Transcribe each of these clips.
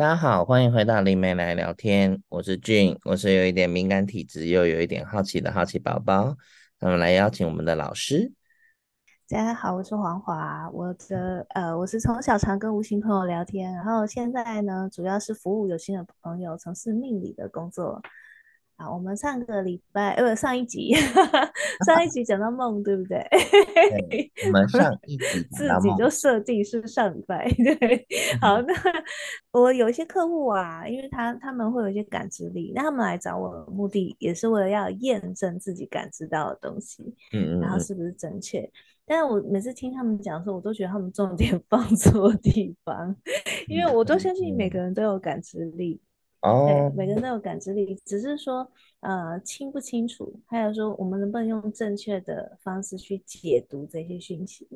大家好，欢迎回到灵媒来聊天。我是俊，我是有一点敏感体质又有一点好奇的好奇宝宝。那么来邀请我们的老师。大家好，我是黄华。我的呃，我是从小常跟无形朋友聊天，然后现在呢，主要是服务有心的朋友，从事命理的工作。好，我们上个礼拜呃，上一集，上一集讲到梦，对不对？对，我们上一集 自己就设定是上礼拜，对。好，那我有一些客户啊，因为他他们会有一些感知力，那他们来找我的目的也是为了要验证自己感知到的东西，嗯，然后是不是正确？但是我每次听他们讲的时候，我都觉得他们重点放错地方，因为我都相信每个人都有感知力。哦，对，每个人都有感知力，只是说，呃，清不清楚，还有说我们能不能用正确的方式去解读这些讯息。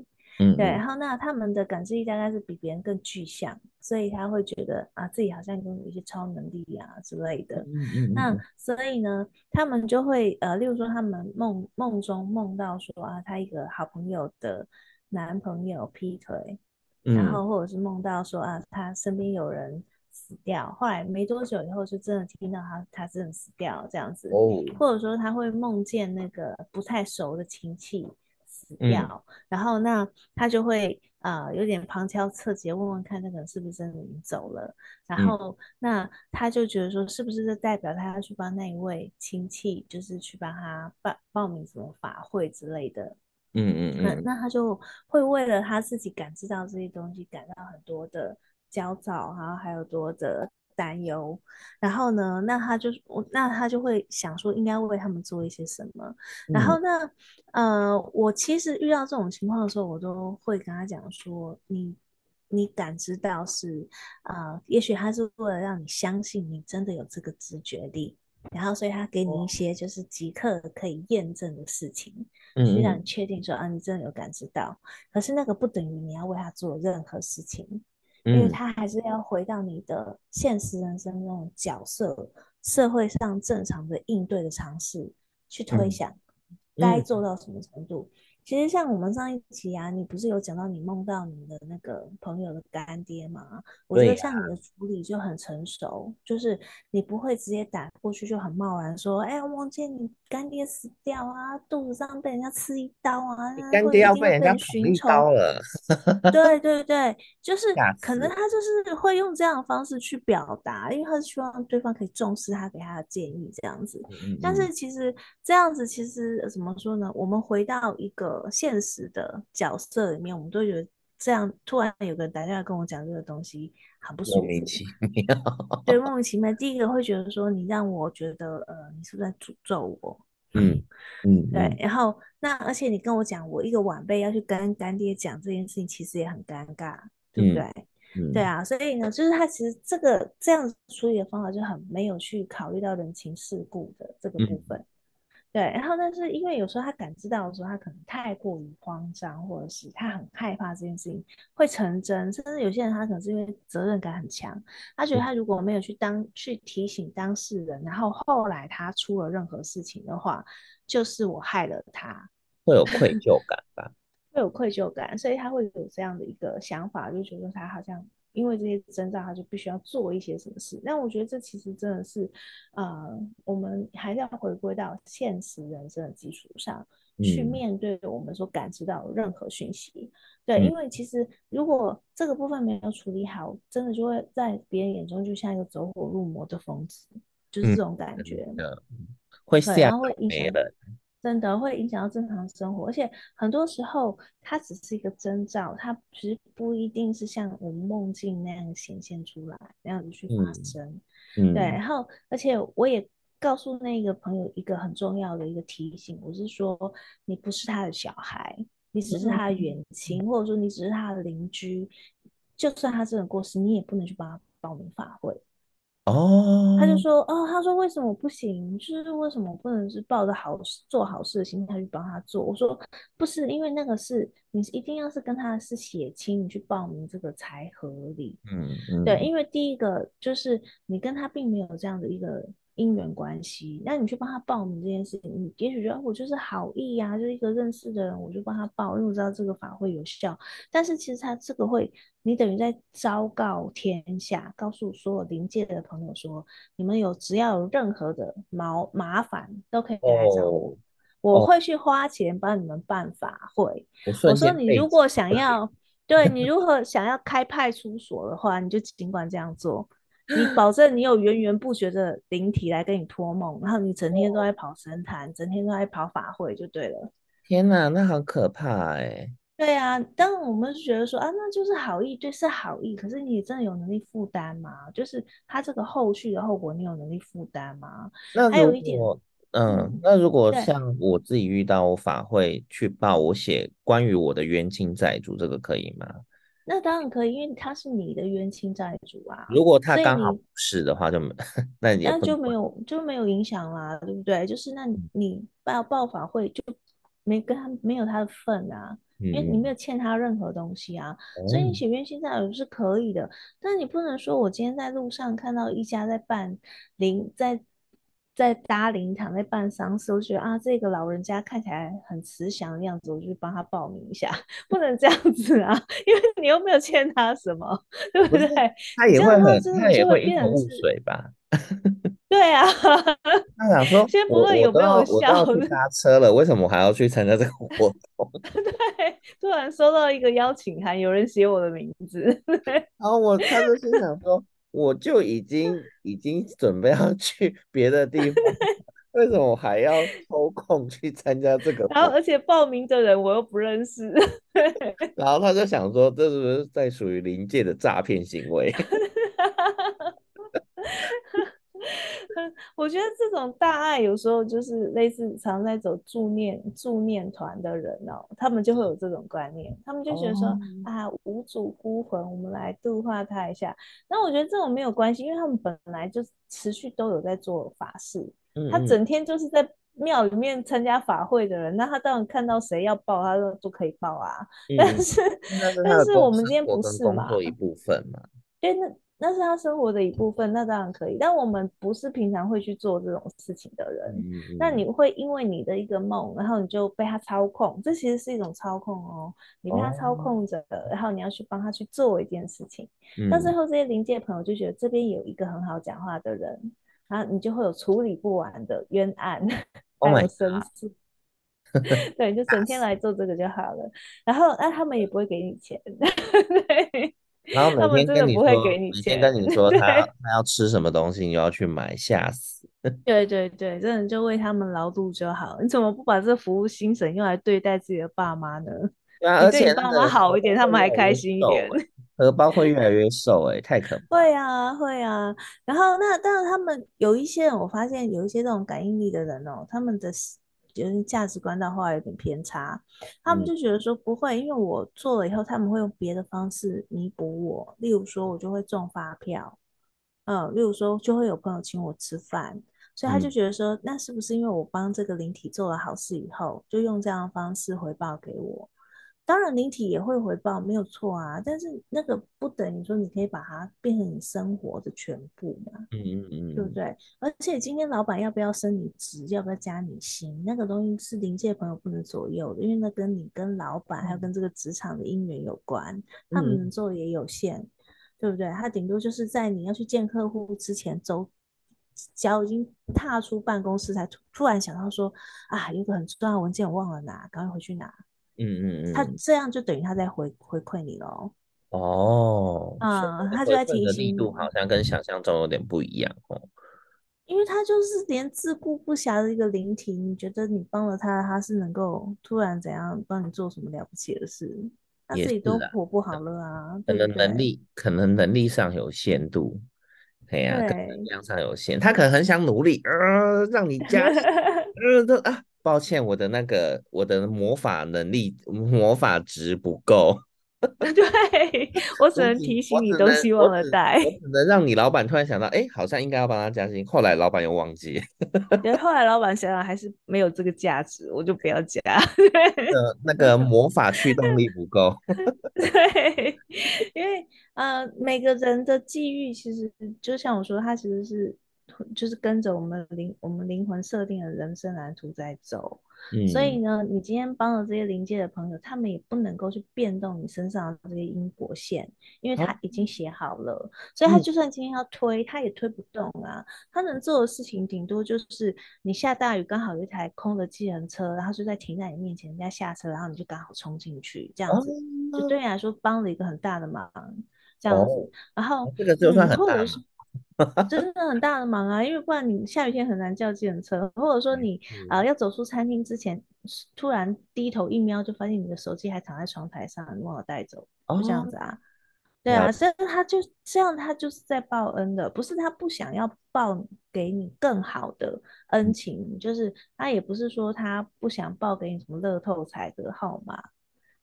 嗯，对，然后那他们的感知力大概是比别人更具象，所以他会觉得啊，自己好像拥有一些超能力啊之类的。嗯嗯。那所以呢，他们就会呃，例如说他们梦梦中梦到说啊，他一个好朋友的男朋友劈腿，嗯，然后或者是梦到说啊，他身边有人。死掉，后来没多久以后就真的听到他，他真的死掉这样子，oh. 或者说他会梦见那个不太熟的亲戚死掉，嗯、然后那他就会啊、呃、有点旁敲侧击问问看那个人是不是真的已经走了，然后、嗯、那他就觉得说是不是这代表他要去帮那一位亲戚，就是去帮他报报名什么法会之类的，嗯嗯嗯，那那他就会为了他自己感知到这些东西感到很多的。焦躁，然后还有多的担忧，然后呢，那他就我，那他就会想说，应该为他们做一些什么。嗯、然后呢，呃，我其实遇到这种情况的时候，我都会跟他讲说，你你感知到是啊、呃，也许他是为了让你相信你真的有这个直觉力，然后所以他给你一些就是即刻可以验证的事情，嗯，去让你确定说啊，你真的有感知到。可是那个不等于你要为他做任何事情。因为他还是要回到你的现实人生那种角色，社会上正常的应对的尝试去推想，该做到什么程度。其实像我们上一期啊，你不是有讲到你梦到你的那个朋友的干爹吗？我觉得像你的处理就很成熟，啊、就是你不会直接打过去就很贸然说，哎呀，梦见你干爹死掉啊，肚子上被人家刺一刀啊，干爹要被人家捅一刀了。对对对，就是可能他就是会用这样的方式去表达，因为他是希望对方可以重视他给他的建议这样子。嗯嗯，但是其实这样子其实怎么说呢？我们回到一个。现实的角色里面，我们都觉得这样，突然有个人打电话跟我讲这个东西，很不舒服，莫名其妙。对，莫名其妙。第一个会觉得说，你让我觉得，呃，你是不是在诅咒我？嗯嗯，对。然后，那而且你跟我讲，我一个晚辈要去跟干爹讲这件事情，其实也很尴尬，对不对？嗯，对啊。所以呢，就是他其实这个这样处理的方法就很没有去考虑到人情世故的这个部分。嗯对，然后但是因为有时候他感知到的时候，他可能太过于慌张，或者是他很害怕这件事情会成真，甚至有些人他可能是因为责任感很强，他觉得他如果没有去当去提醒当事人，然后后来他出了任何事情的话，就是我害了他，会有愧疚感吧？会有愧疚感，所以他会有这样的一个想法，就觉得他好像。因为这些征兆，他就必须要做一些什么事。那我觉得这其实真的是，呃，我们还是要回归到现实人生的基础上，嗯、去面对我们所感知到的任何讯息。对，嗯、因为其实如果这个部分没有处理好，真的就会在别人眼中就像一个走火入魔的疯子，就是这种感觉。嗯、会吓没了。真的会影响到正常生活，而且很多时候它只是一个征兆，它其实不一定是像我们梦境那样显现出来，那样子去发生。嗯，对。然后，而且我也告诉那个朋友一个很重要的一个提醒，我是说，你不是他的小孩，你只是他的远亲，嗯、或者说你只是他的邻居，就算他真的过世，你也不能去帮他报名法会。哦，他就说，哦，他说为什么不行？就是为什么不能是抱着好做好事的心态去帮他做？我说不是，因为那个是你一定要是跟他是血亲，你去报名这个才合理。嗯嗯，对，因为第一个就是你跟他并没有这样的一个姻缘关系，那你去帮他报名这件事情，你也许觉得我就是好意呀、啊，就是一个认识的人，我就帮他报，因为我知道这个法会有效。但是其实他这个会，你等于在昭告天下，告诉所有灵界的朋友说，你们有只要有任何的毛麻烦，都可以来找我，哦、我会去花钱帮你们办法会。哦、我说你如果想要，对你如果想要开派出所的话，你就尽管这样做。你保证你有源源不绝的灵体来跟你托梦，然后你整天都在跑神坛，整天都在跑法会就对了。天哪，那好可怕哎！对啊，当然我们是觉得说啊，那就是好意，对，是好意。可是你真的有能力负担吗？就是他这个后续的后果，你有能力负担吗？那还有一点，嗯，嗯，那如果像我自己遇到法会去报，我写关于我的冤亲债主，这个可以吗？那当然可以，因为他是你的冤亲债主啊。如果他刚好不是的话，就没 那那就没有就没有影响啦，对不对？就是那你报报法会就没跟他没有他的份啊，嗯、因为你没有欠他任何东西啊，嗯、所以你写冤亲债主是可以的。但你不能说我今天在路上看到一家在办灵在。在搭灵堂，在办丧事，我觉得啊，这个老人家看起来很慈祥的样子，我就去帮他报名一下，不能这样子啊，因为你又没有欠他什么，对不对？他也会很，他也会一头雾水吧？对啊，他想说，先不问有没有效，我搭车了，为什么我还要去参加这个活动？对，突然收到一个邀请函，有人写我的名字，然后我他就心想说。我就已经 已经准备要去别的地方，为什么我还要抽空去参加这个？然后而且报名的人我又不认识，然后他就想说，这是不是在属于临界的诈骗行为？我觉得这种大爱有时候就是类似常在走助念助念团的人哦，他们就会有这种观念，他们就觉得说、哦、啊，无主孤魂，我们来度化他一下。那我觉得这种没有关系，因为他们本来就持续都有在做法事，他整天就是在庙里面参加法会的人，那他当然看到谁要报，他就都可以报啊。嗯、但是但是我们今天不是嘛？做一部分嘛？对，那。那是他生活的一部分，那当然可以。但我们不是平常会去做这种事情的人。嗯、那你会因为你的一个梦，然后你就被他操控，这其实是一种操控哦。你被他操控着，哦、然后你要去帮他去做一件事情。到、嗯、最后，这些灵界朋友就觉得这边有一个很好讲话的人，然后你就会有处理不完的冤案，还有生死。对，就整天来做这个就好了。然后，那他们也不会给你钱。对。然后每天跟你说，每天跟你说他他要吃什么东西，你就要去买，吓死。对对对，真的就为他们劳碌就好。你怎么不把这服务精神用来对待自己的爸妈呢？对啊，而且爸妈好一点，他们还开心一点。荷包会越来越瘦，哎，太可怕。会啊，会啊。然后那但是，他们有一些人，我发现有一些这种感应力的人哦，他们的。就是价值观到后来有点偏差，他们就觉得说不会，因为我做了以后，他们会用别的方式弥补我。例如说，我就会中发票，嗯，例如说就会有朋友请我吃饭，所以他就觉得说，那是不是因为我帮这个灵体做了好事以后，就用这样的方式回报给我？当然，灵体也会回报，没有错啊。但是那个不等于说你可以把它变成你生活的全部嘛，嗯嗯嗯，对不对？而且今天老板要不要升你职，要不要加你薪，那个东西是灵界朋友不能左右的，因为那跟你跟老板还有跟这个职场的因缘有关，他们能做的也有限，嗯、对不对？他顶多就是在你要去见客户之前，走脚已经踏出办公室，才突然想到说啊，有个很重要的文件我忘了拿，赶快回去拿。嗯嗯嗯，他这样就等于他在回回馈你喽。哦，嗯，他就在提醒你。力度好像跟想象中有点不一样哦。因为他就是连自顾不暇的一个聆听，你觉得你帮了他，他是能够突然怎样帮你做什么了不起的事？他自己都活不好了啊。可能能力，可能能力上有限度。对呀，能量上有限，他可能很想努力，呃，让你加，呃，都啊。抱歉，我的那个我的魔法能力魔法值不够。对，我只能提醒你，都希忘了带，我只能让你老板突然想到，哎，好像应该要帮他加薪。后来老板又忘记，对，后来老板想想还是没有这个价值，我就不要加。呃，那个魔法驱动力不够。对，因为呃，每个人的际遇其实就像我说，他其实是就是跟着我们灵我们灵魂设定的人生蓝图在走。嗯，所以呢，你今天帮了这些灵界的朋友，他们也不能够去变动你身上的这些因果线，因为他已经写好了，哦、所以他就算今天要推，嗯、他也推不动啊。他能做的事情顶多就是你下大雨，刚好有一台空的计程车，然后就在停在你面前，人家下车，然后你就刚好冲进去，这样子，哦、就对你来说帮了一个很大的忙，这样子。哦、然后这个就算很大。嗯 真的很大的忙啊，因为不然你下雨天很难叫计程车，或者说你啊、呃、要走出餐厅之前，突然低头一瞄就发现你的手机还躺在窗台上，你忘了带走，哦这样子啊。哦、对啊，所以他就这样，他就是在报恩的，不是他不想要报给你更好的恩情，嗯、就是他也不是说他不想报给你什么乐透彩的号码，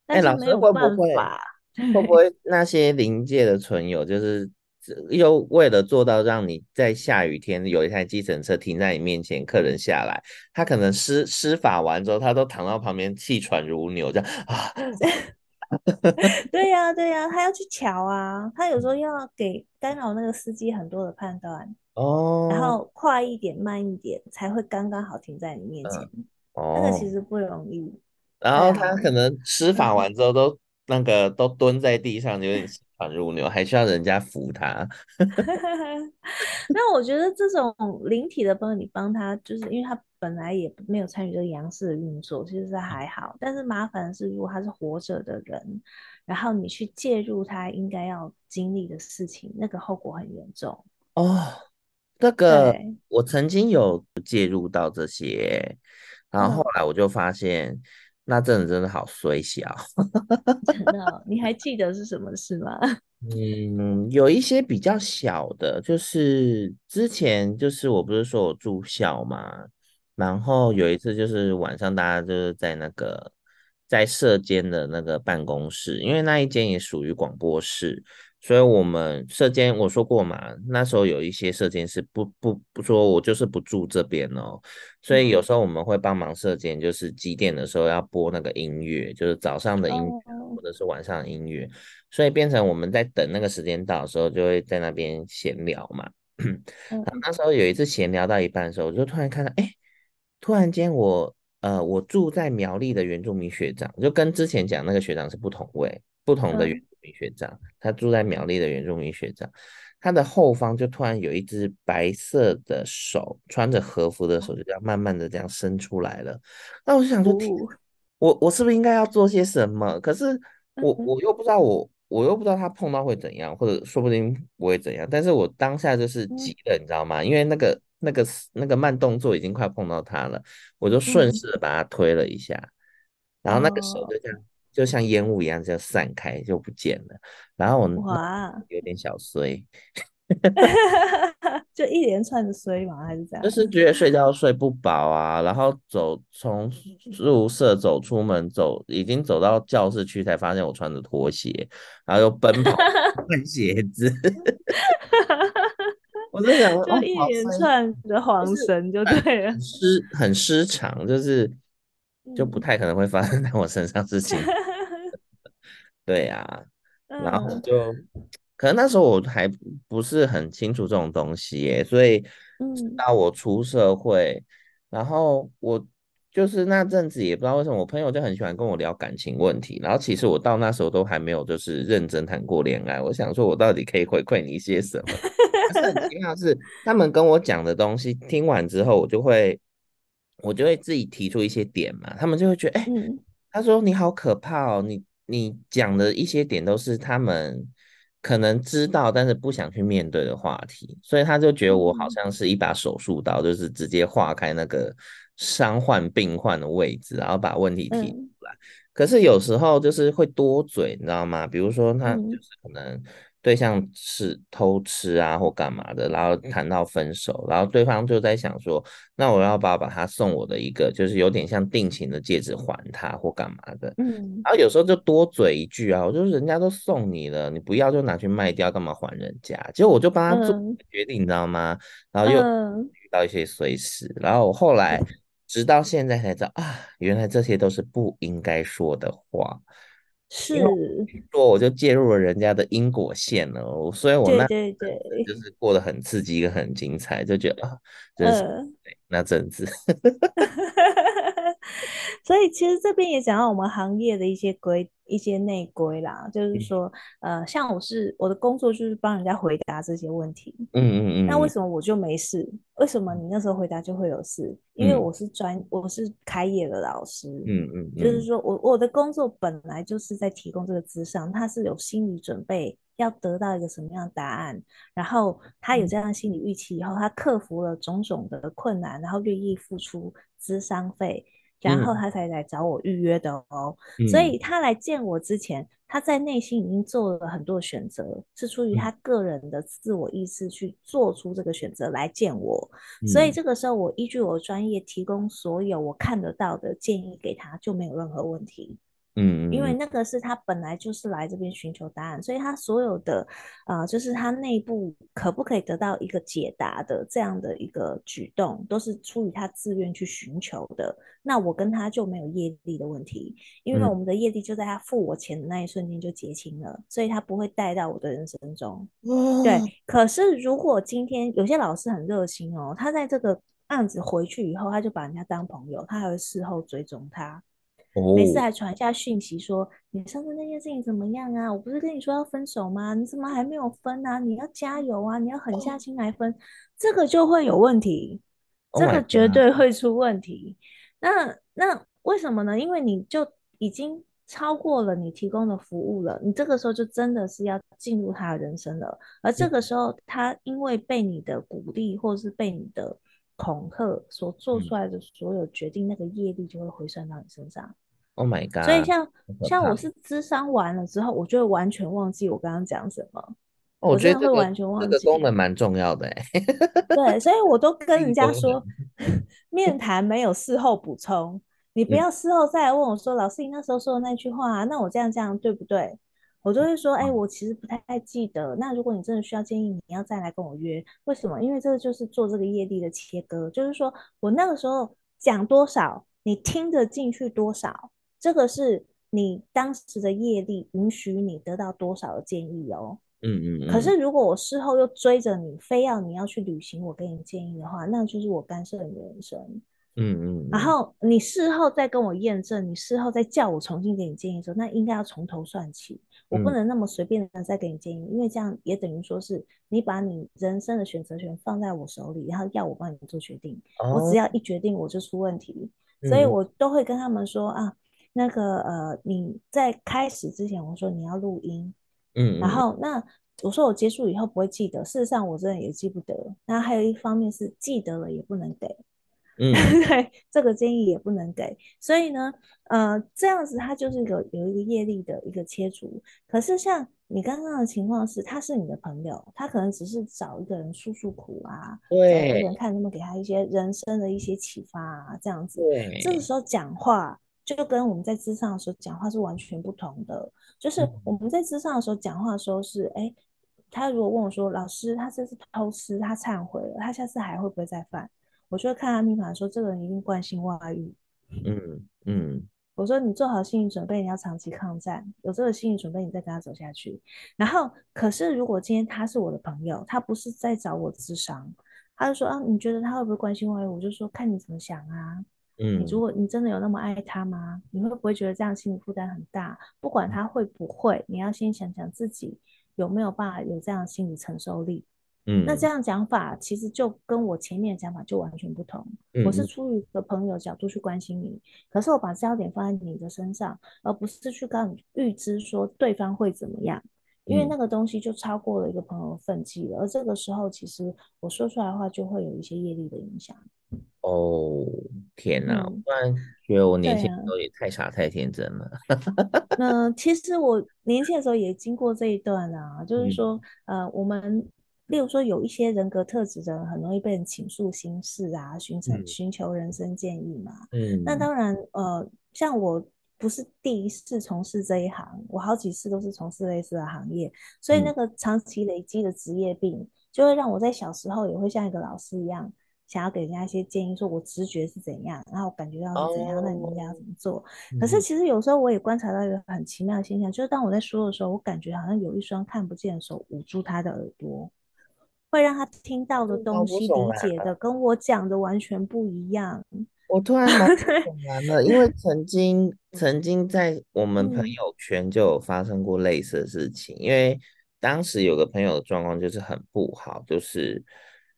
但是没有办法，欸、会不会，会不会那些临界的存友就是。又为了做到让你在下雨天有一台计程车停在你面前，客人下来，他可能施施法完之后，他都躺到旁边气喘如牛，这样啊。对呀、啊，对呀、啊，他要去瞧啊，他有时候要给干扰那个司机很多的判断哦，然后快一点、慢一点才会刚刚好停在你面前。嗯、哦，那个其实不容易。然后他可能施法完之后都、嗯、那个都蹲在地上，有点。如牛，还需要人家扶他。那我觉得这种灵体的朋友你帮他，就是因为他本来也没有参与这个阳世的运作，其实是还好。但是麻烦的是，如果他是活着的人，然后你去介入他应该要经历的事情，那个后果很严重哦。这个我曾经有介入到这些，然后后来我就发现。嗯那阵子真的好衰小，真的，你还记得是什么事吗？嗯，有一些比较小的，就是之前就是我不是说我住校嘛，然后有一次就是晚上大家就是在那个在社间的那个办公室，因为那一间也属于广播室。所以，我们舍监我说过嘛，那时候有一些舍监是不不不说，我就是不住这边哦。所以有时候我们会帮忙舍监，就是几点的时候要播那个音乐，就是早上的音乐或者是晚上的音乐。所以变成我们在等那个时间到的时候，就会在那边闲聊嘛。然后那时候有一次闲聊到一半的时候，我就突然看到，哎，突然间我呃，我住在苗栗的原住民学长，就跟之前讲那个学长是不同位，不同的原。学长，他住在苗栗的原住民学长，他的后方就突然有一只白色的手，穿着和服的手就这样慢慢的这样伸出来了。那我就想说，我我是不是应该要做些什么？可是我我又不知道我我又不知道他碰到会怎样，或者说不定不会怎样。但是我当下就是急了，你知道吗？因为那个那个那个慢动作已经快碰到他了，我就顺势把他推了一下，然后那个手就这样。就像烟雾一样，就散开就不见了。然后我哇，有点小衰，就一连串的衰嘛，还是这样？就是觉得睡觉睡不饱啊，然后走从宿舍走出门走，已经走到教室去，才发现我穿着拖鞋，然后又奔跑换鞋子。我在想，就一连串的晃神就对了，失很失常，就是。就不太可能会发生在我身上事情，对呀、啊，然后就可能那时候我还不是很清楚这种东西耶，所以直到我出社会，然后我就是那阵子也不知道为什么，我朋友就很喜欢跟我聊感情问题，然后其实我到那时候都还没有就是认真谈过恋爱，我想说我到底可以回馈你一些什么？但是很奇妙是，他们跟我讲的东西听完之后，我就会。我就会自己提出一些点嘛，他们就会觉得，哎、欸，嗯、他说你好可怕哦，你你讲的一些点都是他们可能知道，但是不想去面对的话题，所以他就觉得我好像是一把手术刀，嗯、就是直接划开那个伤患病患的位置，然后把问题提出来。嗯、可是有时候就是会多嘴，你知道吗？比如说他就是可能。对象是偷吃啊或干嘛的，然后谈到分手，然后对方就在想说，那我要不要把他送我的一个就是有点像定情的戒指还他或干嘛的？嗯，然后有时候就多嘴一句啊，我就人家都送你了，你不要就拿去卖掉，干嘛还人家？结果我就帮他做决定，嗯、你知道吗？然后又遇到一些随时，然后我后来直到现在才知道啊，原来这些都是不应该说的话。是，说我就介入了人家的因果线了，所以我那对对对，就是过得很刺激，一个很精彩，就觉得啊，真是、呃、那阵子。所以其实这边也讲到我们行业的一些规、一些内规啦，就是说，呃，像我是我的工作就是帮人家回答这些问题，嗯嗯嗯，那为什么我就没事？为什么你那时候回答就会有事？因为我是专，嗯、我是开业的老师，嗯嗯，嗯，就是说我我的工作本来就是在提供这个咨商，他是有心理准备要得到一个什么样的答案，然后他有这样的心理预期以后，他克服了种种的困难，然后愿意付出咨商费。然后他才来找我预约的哦，嗯、所以他来见我之前，他在内心已经做了很多选择，是出于他个人的自我意识去做出这个选择来见我。嗯、所以这个时候，我依据我专业提供所有我看得到的建议给他，就没有任何问题。嗯，因为那个是他本来就是来这边寻求答案，所以他所有的，呃，就是他内部可不可以得到一个解答的这样的一个举动，都是出于他自愿去寻求的。那我跟他就没有业力的问题，因为我们的业力就在他付我钱的那一瞬间就结清了，所以他不会带到我的人生中。对，可是如果今天有些老师很热心哦，他在这个案子回去以后，他就把人家当朋友，他还会事后追踪他。每次还传下讯息说：“你上次那件事情怎么样啊？我不是跟你说要分手吗？你怎么还没有分啊？你要加油啊！你要狠下心来分，这个就会有问题，这个绝对会出问题。那那为什么呢？因为你就已经超过了你提供的服务了，你这个时候就真的是要进入他的人生了。而这个时候，他因为被你的鼓励或者是被你的恐吓所做出来的所有决定，那个业力就会回算到你身上。” Oh my god！所以像像我是咨商完了之后，我就会完全忘记我刚刚讲什么。Oh, 我觉得会完全忘记。这个功能蛮重要的哎。对，所以我都跟人家说，面谈没有事后补充，你不要事后再来问我说，老师你那时候说的那句话啊，那我这样这样对不对？我就会说，哎，我其实不太记得。那如果你真的需要建议，你要再来跟我约。为什么？因为这个就是做这个业力的切割，就是说我那个时候讲多少，你听得进去多少。这个是你当时的业力允许你得到多少的建议哦。嗯嗯，嗯。可是如果我事后又追着你，非要你要去履行我给你建议的话，那就是我干涉你的人生。嗯嗯，嗯。然后你事后再跟我验证，你事后再叫我重新给你建议的时候，那应该要从头算起。我不能那么随便的再给你建议，嗯，因为这样也等于说是你把你人生的选择权放在我手里，然后要我帮你做决定。哦。我只要一决定我就出问题，所以我都会跟他们说啊。那个呃，你在开始之前，我说你要录音，嗯，然后那我说我结束以后不会记得，事实上我真的也记不得。那还有一方面是记得了也不能给，嗯，对，这个建议也不能给。所以呢，呃，这样子它就是有有一个业力的一个切除。可是像你刚刚的情况是，他是你的朋友，他可能只是找一个人诉诉苦啊，对，找一个人看能不能给他一些人生的一些启发啊，这样子，对，这个时候讲话。就跟我们在之上的时候讲话是完全不同的。就是我们在之上的时候讲话的时候是，哎、欸，他如果问我说，老师，他这次偷吃，他忏悔了，他下次还会不会再犯？我就会看他命盘说，这个人一定惯性外遇。嗯嗯。我说你做好心理准备，你要长期抗战，有这个心理准备，你再跟他走下去。然后，可是如果今天他是我的朋友，他不是在找我咨商，他就说啊，你觉得他会不会惯性外遇？我就说看你怎么想啊。嗯，你如果你真的有那么爱他吗？你会不会觉得这样心理负担很大？不管他会不会，你要先想想自己有没有办法有这样心理承受力。嗯，那这样讲法其实就跟我前面的讲法就完全不同。嗯，我是出于一个朋友角度去关心你，可是我把焦点放在你的身上，而不是去告诉你预知说对方会怎么样，因为那个东西就超过了一个朋友的分际了。而这个时候，其实我说出来的话就会有一些业力的影响。哦，天哪！我突然觉得我年轻的时候也太傻太天真了。那、呃、其实我年轻的时候也经过这一段啊，就是说，呃，我们例如说有一些人格特质的人，很容易被人倾诉心事啊，寻求寻求人生建议嘛。嗯，那当然，呃，像我不是第一次从事这一行，我好几次都是从事类似的行业，所以那个长期累积的职业病，就会让我在小时候也会像一个老师一样。想要给人家一些建议，说我直觉是怎样，然后我感觉到是怎样，哦、那你应该要怎么做？可是其实有时候我也观察到一个很奇妙的现象，就是当我在说的时候，我感觉好像有一双看不见的手捂住他的耳朵，会让他听到的东西理解的跟我讲的完全不一样。我突然蛮恍然了，因为曾经曾经在我们朋友圈就有发生过类似的事情，因为当时有个朋友的状况就是很不好，就是。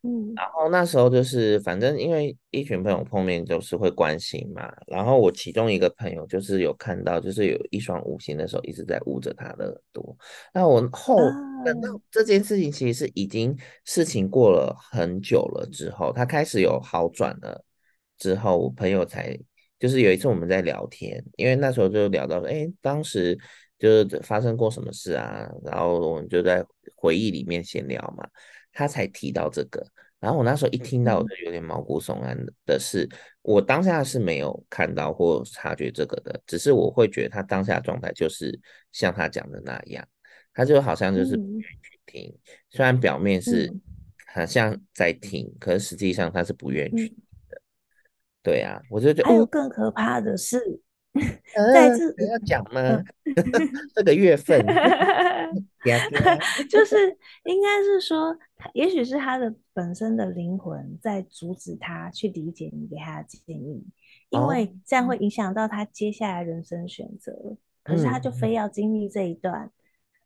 嗯，然后那时候就是，反正因为一群朋友碰面就是会关心嘛。然后我其中一个朋友就是有看到，就是有一双无形的手一直在捂着他的耳朵。那我后等到这件事情其实是已经事情过了很久了之后，他开始有好转了之后，我朋友才就是有一次我们在聊天，因为那时候就聊到说，哎，当时就是发生过什么事啊？然后我们就在回忆里面闲聊嘛。他才提到这个，然后我那时候一听到，我就有点毛骨悚然的是，我当下是没有看到或察觉这个的，只是我会觉得他当下状态就是像他讲的那样，他就好像就是不愿意去听，虽然表面是好像在听，可是实际上他是不愿意去听的。对啊，我就觉得。还有更可怕的是，在这要讲吗？这个月份。就是应该是说，也许是他的本身的灵魂在阻止他去理解你给他的建议，因为这样会影响到他接下来人生选择。可是他就非要经历这一段。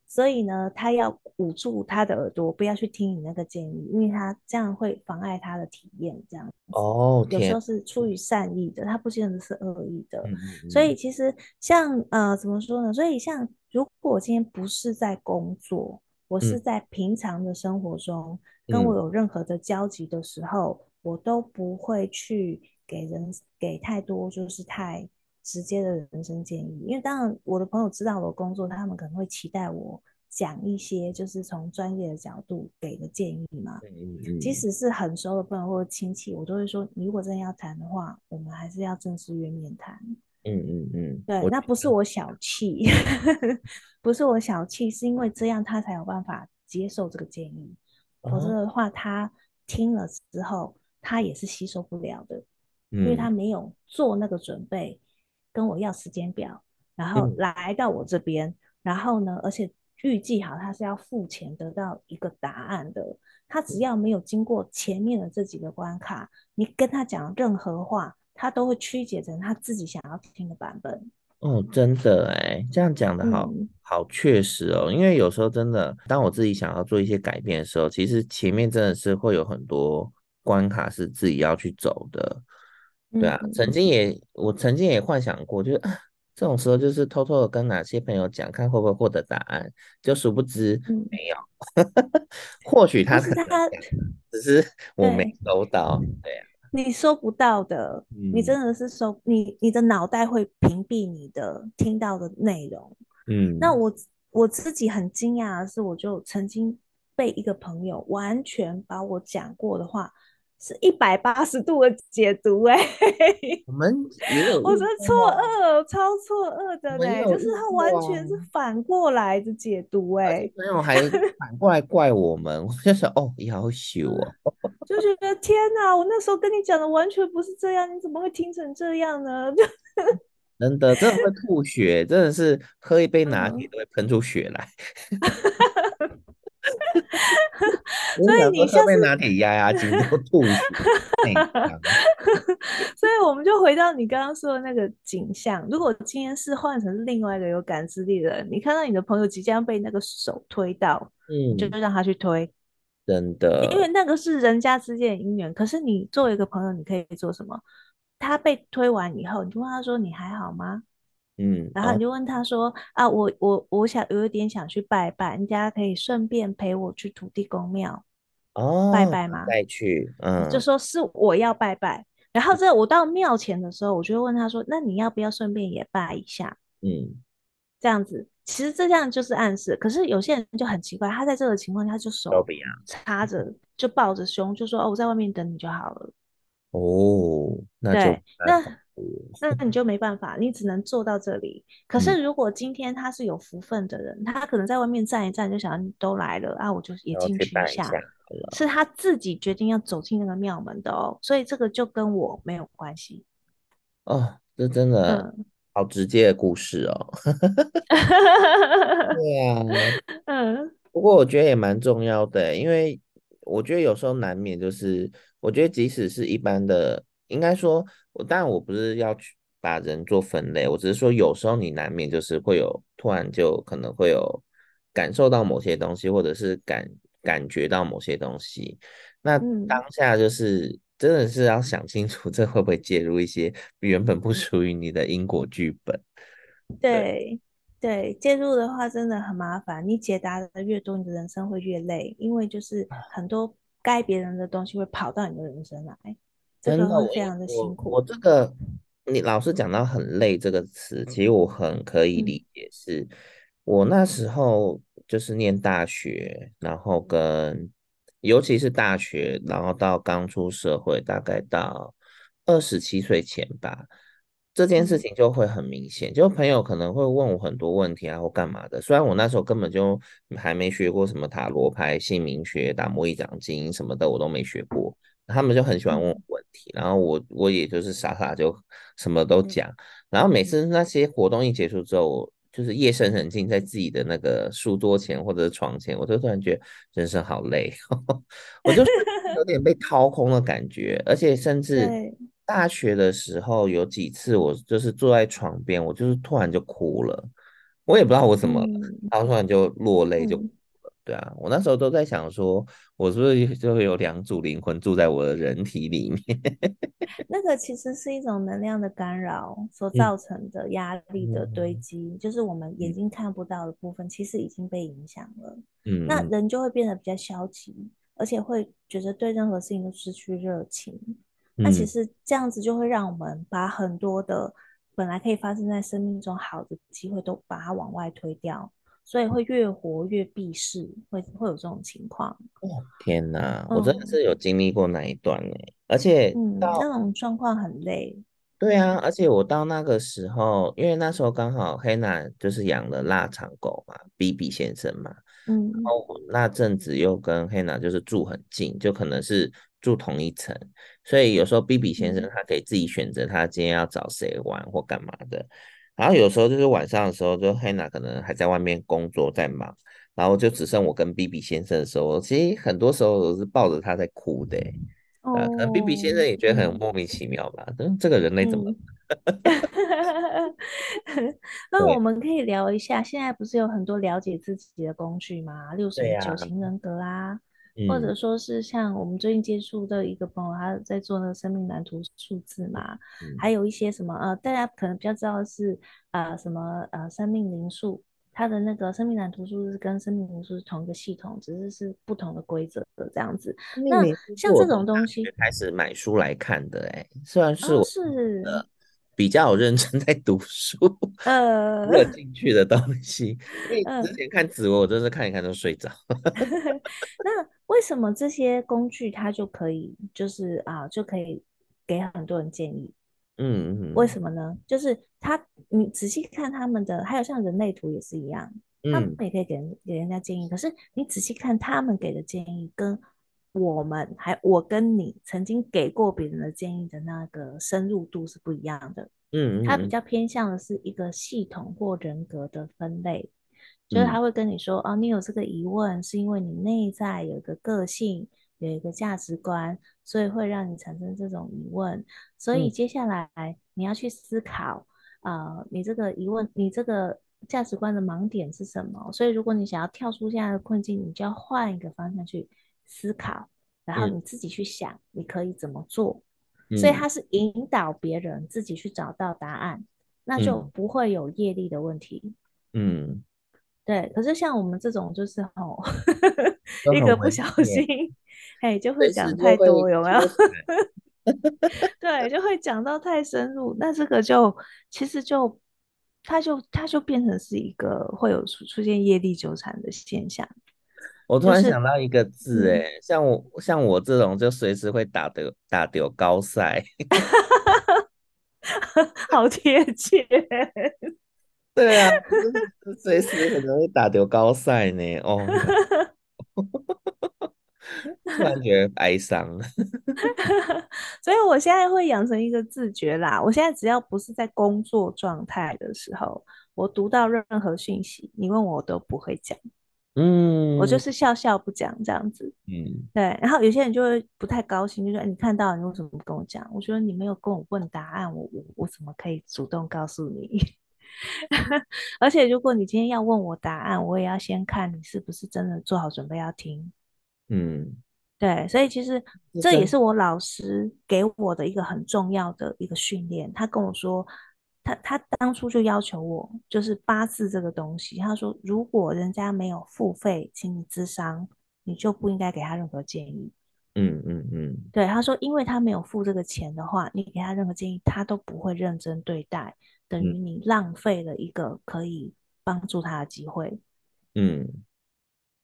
所以呢，他要捂住他的耳朵，不要去听你那个建议，因为他这样会妨碍他的体验。这样哦，有时候是出于善意的，他不见得是恶意的。嗯、所以其实像呃，怎么说呢？所以像如果我今天不是在工作，我是在平常的生活中，嗯、跟我有任何的交集的时候，嗯、我都不会去给人给太多，就是太。直接的人生建议，因为当然我的朋友知道我的工作，他们可能会期待我讲一些就是从专业的角度给的建议嘛。嗯嗯。即使是很熟的朋友或者亲戚，我都会说，你如果真的要谈的话，我们还是要正式约面谈。嗯嗯嗯。对，那不是我小气，不是我小气，是因为这样他才有办法接受这个建议，否则的话他听了之后他也是吸收不了的，因为他没有做那个准备。跟我要时间表，然后来到我这边，嗯、然后呢，而且预计好他是要付钱得到一个答案的。他只要没有经过前面的这几个关卡，你跟他讲任何话，他都会曲解成他自己想要听的版本。哦，真的哎，这样讲的好、嗯、好确实哦。因为有时候真的，当我自己想要做一些改变的时候，其实前面真的是会有很多关卡是自己要去走的。对啊，曾经也我曾经也幻想过，就是啊，这种时候就是偷偷的跟哪些朋友讲，看会不会获得答案，就殊不知没有，嗯、或许他可能只是 我没收到，对，对啊，你收不到的，嗯、你真的是收你你的脑袋会屏蔽你的听到的内容，嗯，那我我自己很惊讶的是，我就曾经被一个朋友完全把我讲过的话。是一百八十度的解读哎、欸，我们也有，我觉得错愕，超错愕的嘞、欸，就是他完全是反过来的解读哎、欸，朋友还反过来怪我们，我就想哦，你好羞哦，就觉得天哪，我那时候跟你讲的完全不是这样，你怎么会听成这样呢？真的，真的会吐血，真的是喝一杯拿铁都会喷出血来。所以你下次拿铁压压惊都吐血，所以我们就回到你刚刚说的那个景象。如果今天是换成另外一个有感知力的人，你看到你的朋友即将被那个手推到，嗯，就让他去推，真的，因为那个是人家之间的姻缘。可是你作为一个朋友，你可以做什么？他被推完以后，你就问他说：“你还好吗？”嗯，然后你就问他说：“哦、啊，我我我想有一点想去拜拜，人家可以顺便陪我去土地公庙哦拜拜吗？再去，嗯，就说是我要拜拜。然后这我到庙前的时候，我就会问他说：那你要不要顺便也拜一下？嗯，这样子，其实这样就是暗示。可是有些人就很奇怪，他在这个情况下就手插着，就抱着胸，就说：哦，我在外面等你就好了。哦，那就对，那。那你就没办法，你只能做到这里。可是如果今天他是有福分的人，嗯、他可能在外面站一站，就想都来了啊，我就也进去一下，一下是他自己决定要走进那个庙门的哦，所以这个就跟我没有关系。哦，这真的好直接的故事哦。对啊，嗯，不过我觉得也蛮重要的，因为我觉得有时候难免就是，我觉得即使是一般的，应该说，我当然我不是要去把人做分类，我只是说有时候你难免就是会有突然就可能会有感受到某些东西，或者是感感觉到某些东西，那当下就是。真的是要想清楚，这会不会介入一些原本不属于你的因果剧本？对对，介入的话真的很麻烦。你解答的越多，你的人生会越累，因为就是很多该别人的东西会跑到你的人生来，真的会非常的辛苦。我，我这个你老是讲到很累这个词，其实我很可以理解是，是、嗯、我那时候就是念大学，然后跟。尤其是大学，然后到刚出社会，大概到二十七岁前吧，这件事情就会很明显。就朋友可能会问我很多问题啊，或干嘛的。虽然我那时候根本就还没学过什么塔罗牌、姓名学、打摩一掌经什么的，我都没学过。他们就很喜欢问我问题，然后我我也就是傻傻就什么都讲。然后每次那些活动一结束之后，就是夜深人静，在自己的那个书桌前或者床前，我就突然觉得人生好累，我就有点被掏空的感觉。而且甚 至大学的时候有几次，我就是坐在床边，我就是突然就哭了，我也不知道我怎么了，然后突然就落泪就。对啊，我那时候都在想说，我是不是就会有两组灵魂住在我的人体里面？那个其实是一种能量的干扰所造成的压力的堆积，嗯、就是我们眼睛看不到的部分，其实已经被影响了。嗯，那人就会变得比较消极，而且会觉得对任何事情都失去热情。嗯、那其实这样子就会让我们把很多的本来可以发生在生命中好的机会都把它往外推掉。所以会越活越避世，会会有这种情况。哦天哪，嗯、我真的是有经历过那一段呢，而且嗯，那种状况很累。对啊，而且我到那个时候，因为那时候刚好黑娜就是养了腊肠狗嘛，B B 先生嘛，嗯，然后我那阵子又跟黑娜就是住很近，就可能是住同一层，所以有时候 B B 先生他可以自己选择他今天要找谁玩或干嘛的。然后有时候就是晚上的时候，就黑娜可能还在外面工作在忙，然后就只剩我跟 B B 先生的时候，其实很多时候都是抱着他在哭的，哦、啊，可能 B B 先生也觉得很莫名其妙吧，嗯，这个人类怎么？那我们可以聊一下，现在不是有很多了解自己的工具吗？例如什么九型人格啊。或者说是像我们最近接触的一个朋友，他在做那个生命蓝图数字嘛，嗯、还有一些什么呃，大家可能比较知道的是呃什么呃生命灵数，它的那个生命蓝图数字跟生命灵数是同一个系统，只是是不同的规则的这样子。那像这种东西，开始买书来看的哎，虽然是我是。比较认真在读书，呃，热进去的东西。因为之前看紫薇，我真是看一看都睡着。那为什么这些工具它就可以，就是啊，就可以给很多人建议？嗯嗯，为什么呢？就是它，你仔细看他们的，还有像人类图也是一样，他们也可以给人给人家建议。可是你仔细看他们给的建议，跟我们还我跟你曾经给过别人的建议的那个深入度是不一样的。嗯，它比较偏向的是一个系统或人格的分类，就是他会跟你说，哦，你有这个疑问，是因为你内在有一个个性，有一个价值观，所以会让你产生这种疑问。所以接下来你要去思考，啊，你这个疑问，你这个价值观的盲点是什么？所以如果你想要跳出现在的困境，你就要换一个方向去思考。然后你自己去想，你可以怎么做？嗯、所以他是引导别人自己去找到答案，嗯、那就不会有业力的问题。嗯，对。可是像我们这种，就是吼，一个不小心，哎，就会讲太多，有没有？对，就会讲到太深入。那这个就其实就，它就它就变成是一个会有出出现业力纠缠的现象。我突然想到一个字，哎、就是，像我像我这种就随时会打丢打丢高赛 好贴切。对啊，随时很容易打丢高赛呢。哦，突然觉得哀伤。所以我现在会养成一个自觉啦。我现在只要不是在工作状态的时候，我读到任何讯息，你问我，我都不会讲。嗯，我就是笑笑不讲这样子。嗯，对。然后有些人就会不太高兴，就说：“你看到了，你为什么不跟我讲？”我觉得你没有跟我问答案，我我我怎么可以主动告诉你？而且如果你今天要问我答案，我也要先看你是不是真的做好准备要听。嗯。对，所以其实这也是我老师给我的一个很重要的一个训练。他跟我说，他他当初就要求我，就是八字这个东西。他说，如果人家没有付费请你咨商，你就不应该给他任何建议。嗯嗯嗯，对，他说，因为他没有付这个钱的话，你给他任何建议，他都不会认真对待，等于你浪费了一个可以帮助他的机会。嗯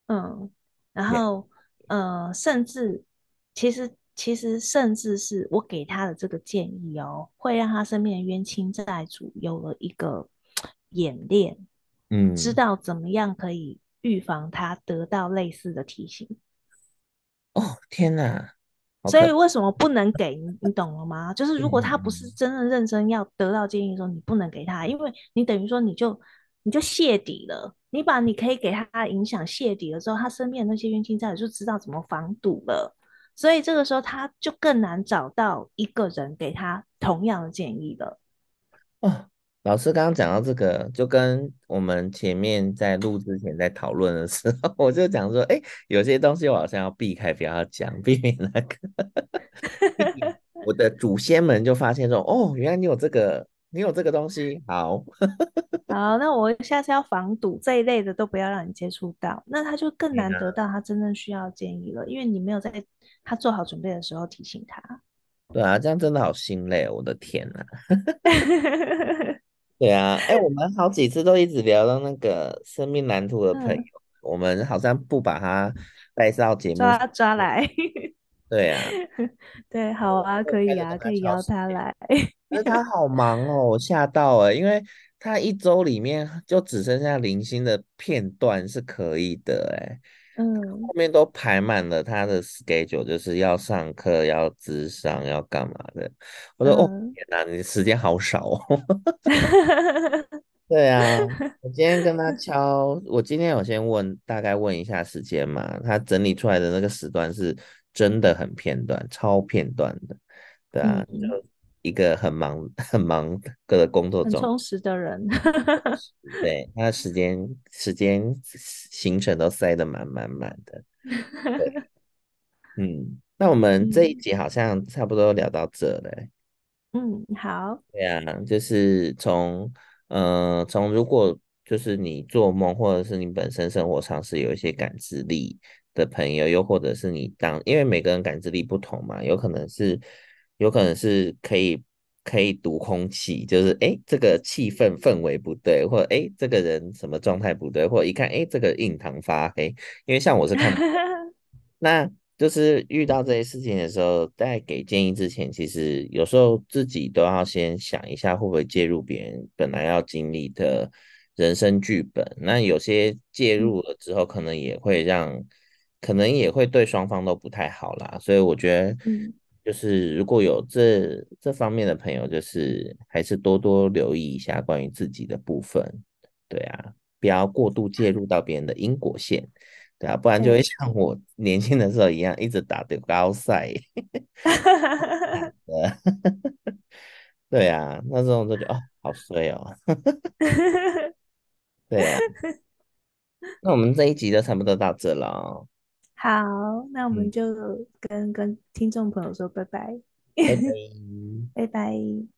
嗯，然后。呃，甚至其实其实甚至是我给他的这个建议哦，会让他身边的冤亲债主有了一个 演练，嗯，知道怎么样可以预防他得到类似的提醒。哦，天哪！所以为什么不能给你？你懂了吗？就是如果他不是真的认真要得到建议的时候，你不能给他，因为你等于说你就你就泄底了。你把你可以给他的影响泄底了之后，他身边的那些冤亲债主就知道怎么防堵了，所以这个时候他就更难找到一个人给他同样的建议了。哦，老师刚刚讲到这个，就跟我们前面在录之前在讨论的时候，我就讲说，哎，有些东西我好像要避开，不要讲，避免那个我的祖先们就发现说，哦，原来你有这个。你有这个东西，好，好，那我下次要防堵这一类的都不要让你接触到，那他就更难得到他真正需要建议了，因为你没有在他做好准备的时候提醒他。对啊，这样真的好心累，我的天呐。对啊，哎、欸，我们好几次都一直聊到那个生命蓝图的朋友，嗯、我们好像不把他带到节目抓抓来。对啊，对，好啊，可以啊，可以邀他来。那他好忙哦，我吓到了，因为他一周里面就只剩下零星的片段是可以的，哎，嗯，后面都排满了他的 schedule，就是要上课、要咨商、要干嘛的。我说、嗯、哦，天哪，你时间好少哦。对啊，我今天跟他敲，我今天有先问，大概问一下时间嘛，他整理出来的那个时段是真的很片段，超片段的，对啊，嗯、就。一个很忙、很忙的工作中，很充实的人，对，他的时间、时间行程都塞得满满满的。对，嗯，那我们这一集好像差不多聊到这了。嗯，好。对啊，就是从，呃，从如果就是你做梦，或者是你本身生活上是有一些感知力的朋友，又或者是你当，因为每个人感知力不同嘛，有可能是。有可能是可以可以读空气，就是哎，这个气氛氛围不对，或者哎，这个人什么状态不对，或者一看哎，这个印堂发黑。因为像我是看，那就是遇到这些事情的时候，在给建议之前，其实有时候自己都要先想一下，会不会介入别人本来要经历的人生剧本。那有些介入了之后，可能也会让，可能也会对双方都不太好啦。所以我觉得，嗯。就是如果有这这方面的朋友，就是还是多多留意一下关于自己的部分，对啊，不要过度介入到别人的因果线，对啊，不然就会像我年轻的时候一样，一直打的高赛。对啊，那这种就觉得哦，好衰哦。对啊，那我们这一集就差不多到这了。好，那我们就跟、嗯、跟听众朋友说拜拜，拜拜。拜拜。